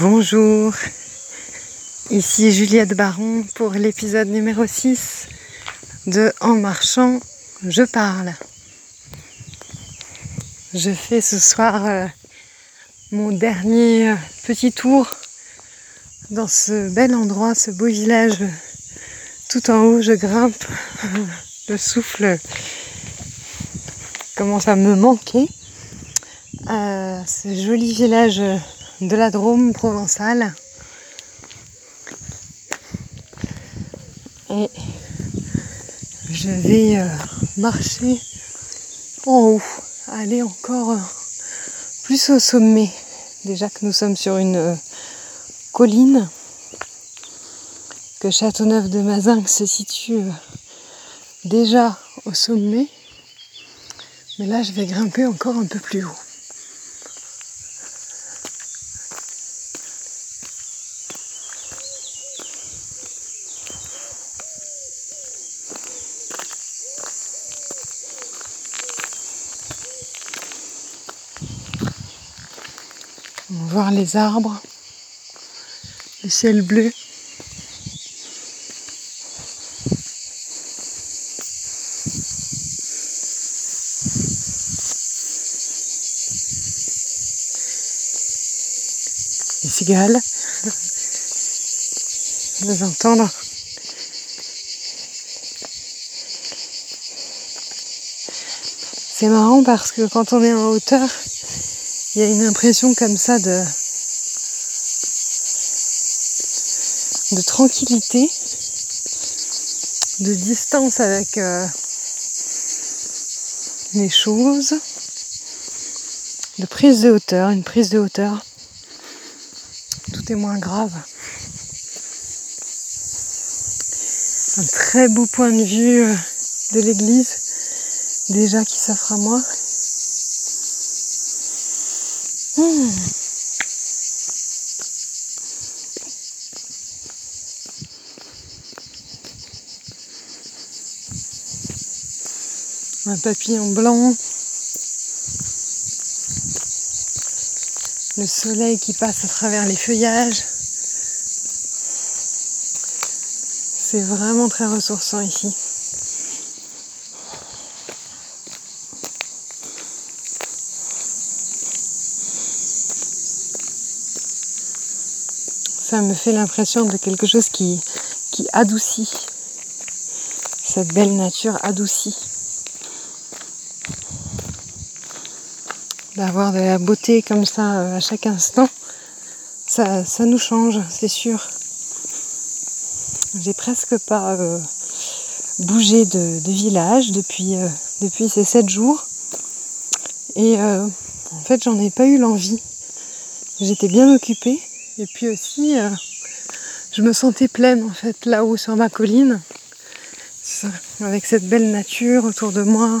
Bonjour, ici Juliette Baron pour l'épisode numéro 6 de En marchant, je parle. Je fais ce soir euh, mon dernier petit tour dans ce bel endroit, ce beau village. Tout en haut, je grimpe, le souffle commence à me manquer. Euh, ce joli village de la Drôme provençale. Et je vais euh, marcher en haut, aller encore euh, plus au sommet. Déjà que nous sommes sur une euh, colline, que Châteauneuf de Mazingue se situe déjà au sommet. Mais là, je vais grimper encore un peu plus haut. Voir les arbres, le ciel bleu. Les cigales, les entendre. C'est marrant parce que quand on est en hauteur, il y a une impression comme ça de, de tranquillité, de distance avec euh, les choses, de prise de hauteur, une prise de hauteur. Tout est moins grave. Un très beau point de vue euh, de l'église, déjà qui s'offre à moi. Un papillon blanc. Le soleil qui passe à travers les feuillages. C'est vraiment très ressourçant ici. Ça me fait l'impression de quelque chose qui, qui adoucit. Cette belle nature adoucit. D'avoir de la beauté comme ça euh, à chaque instant, ça, ça nous change, c'est sûr. J'ai presque pas euh, bougé de, village depuis, euh, depuis ces sept jours. Et en fait, j'en ai pas eu l'envie. J'étais bien occupée. Et puis aussi, euh, je me sentais pleine en fait là-haut sur ma colline, avec cette belle nature autour de moi,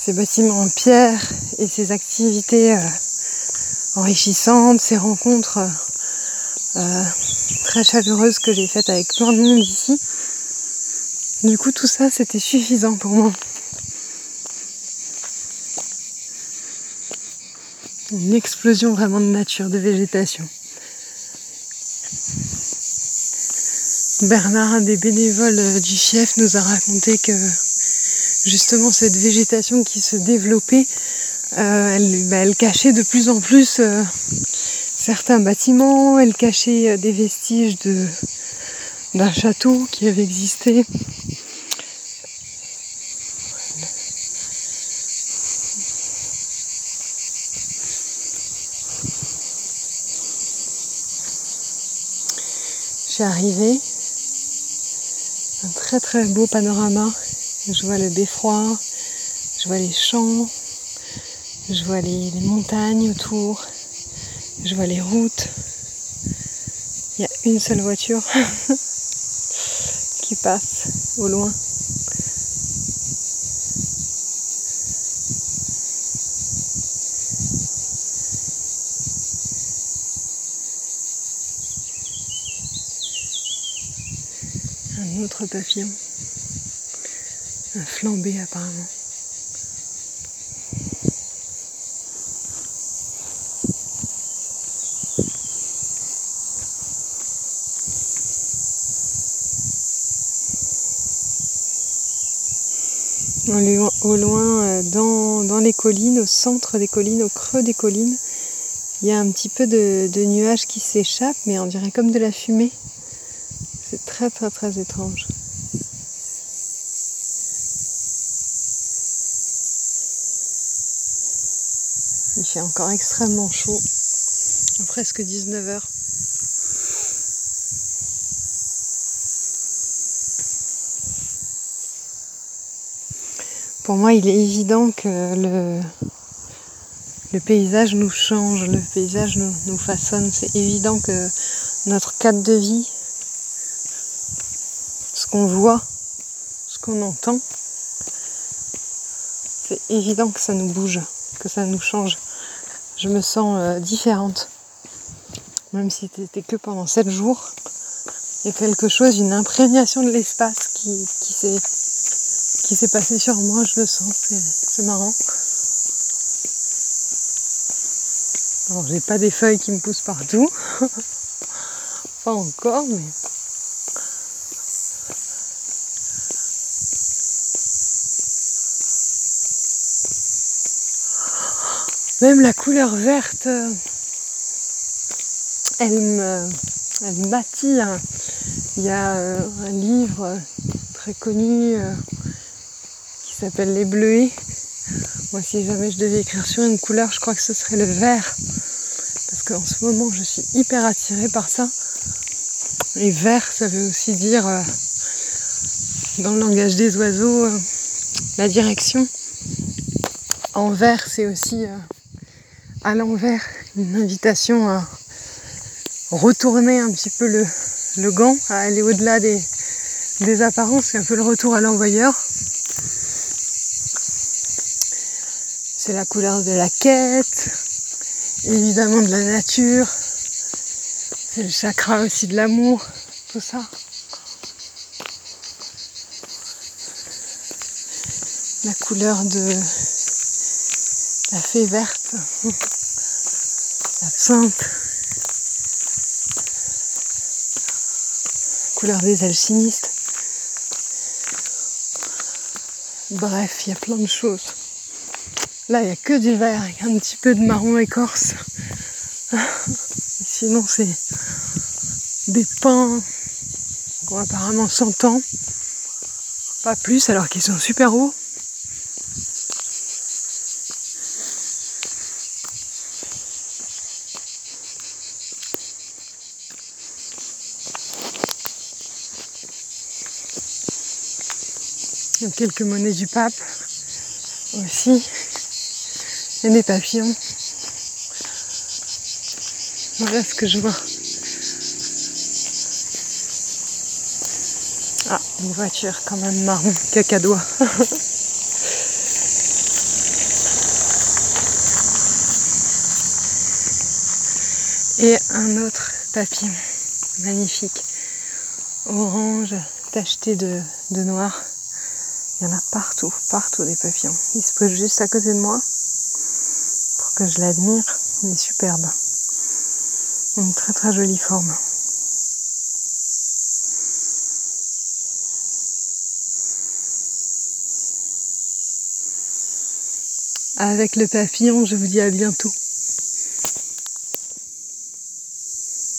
ces bâtiments en pierre et ces activités euh, enrichissantes, ces rencontres euh, très chaleureuses que j'ai faites avec plein de monde ici. Du coup, tout ça, c'était suffisant pour moi. Une explosion vraiment de nature, de végétation. Bernard, un des bénévoles euh, du chef, nous a raconté que justement cette végétation qui se développait, euh, bah, elle, cachait de plus en plus euh, certains bâtiments, elle cachait des vestiges d'un château qui avait existé. Suis arrivée un très très beau panorama. Je vois le beffroi, je vois les champs, je vois les, montagnes autour, je vois les routes. Il y a une seule voiture qui passe au loin. un autre papillon, un flambé apparemment. au loin, euh, dans, les collines, au centre des collines, au creux des collines, il y a un petit peu de, de nuages qui s'échappent, mais on dirait comme de la fumée. Très très très étrange. Il fait encore extrêmement chaud, presque 19h. Pour moi, il est évident que le, le paysage nous change, le paysage nous, nous façonne. C'est évident que notre cadre de vie, qu'on voit, ce qu'on entend, c'est évident que ça nous bouge, que ça nous change je me sens euh, différente. Même si c'était que pendant 7 jours, il y a quelque chose, une imprégnation de l'espace qui, qui s'est qui s'est passé sur moi, je le sens, c'est marrant. Alors j'ai pas des feuilles qui me poussent partout, pas encore, mais Même la couleur verte, euh, elle me, m'attire. Il y a euh, un livre très connu euh, qui s'appelle Les Bleuets. Moi, si jamais je devais écrire sur une couleur, je crois que ce serait le vert. Parce qu'en ce moment, je suis hyper attirée par ça. Et vert, ça veut aussi dire, dans le langage des oiseaux, la direction. En vert, c'est aussi à l'envers, une invitation à retourner un petit peu le, gant, à aller au-delà des, des apparences, c'est un peu le retour à l'envoyeur. C'est la couleur de la quête, évidemment de la nature, c'est le chakra aussi de l'amour, tout ça. La couleur de la fée verte, l'absinthe, couleur des alchimistes. Bref, il y a plein de choses. Là, il n'y a que du vert avec un petit peu de marron écorce. Sinon, c'est des pins qui ont apparemment 100 ans. Pas plus, alors qu'ils sont super hauts. Quelques monnaies du pape aussi. Et des papillons. Voilà ce que je vois. Ah, une voiture quand même marron, cacadois. Et un autre papillon, magnifique, orange, tacheté de, de noir. Il y en a partout, partout des papillons. Il se pose juste à côté de moi pour que je l'admire. Il est superbe. Une très très jolie forme. Avec le papillon, je vous dis à bientôt.